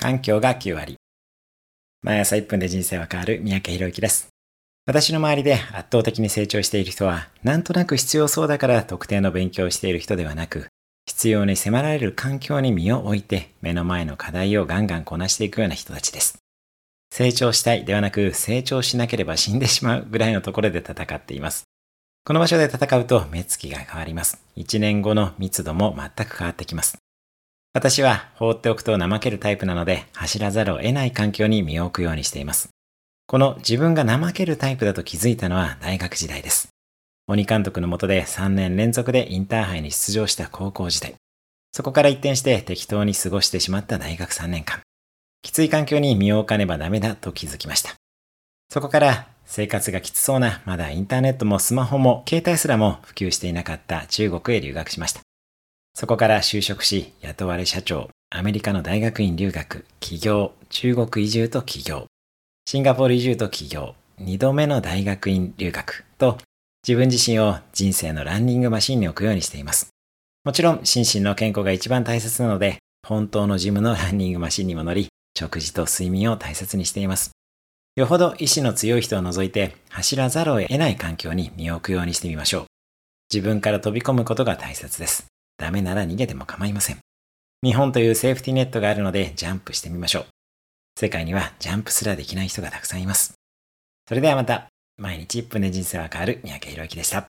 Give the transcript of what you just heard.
環境が9割。毎朝1分で人生は変わる三宅博之です。私の周りで圧倒的に成長している人は、なんとなく必要そうだから特定の勉強をしている人ではなく、必要に迫られる環境に身を置いて、目の前の課題をガンガンこなしていくような人たちです。成長したいではなく、成長しなければ死んでしまうぐらいのところで戦っています。この場所で戦うと目つきが変わります。1年後の密度も全く変わってきます。私は放っておくと怠けるタイプなので走らざるを得ない環境に身を置くようにしています。この自分が怠けるタイプだと気づいたのは大学時代です。鬼監督の下で3年連続でインターハイに出場した高校時代。そこから一転して適当に過ごしてしまった大学3年間。きつい環境に身を置かねばダメだと気づきました。そこから生活がきつそうな、まだインターネットもスマホも携帯すらも普及していなかった中国へ留学しました。そこから就職し、雇われ社長、アメリカの大学院留学、起業、中国移住と起業、シンガポール移住と起業、二度目の大学院留学と、自分自身を人生のランニングマシンに置くようにしています。もちろん、心身の健康が一番大切なので、本当のジムのランニングマシンにも乗り、食事と睡眠を大切にしています。よほど意志の強い人を除いて走らざるを得ない環境に身を置くようにしてみましょう。自分から飛び込むことが大切です。ダメなら逃げても構いません。日本というセーフティネットがあるのでジャンプしてみましょう。世界にはジャンプすらできない人がたくさんいます。それではまた、毎日1分で人生は変わる三宅宏之でした。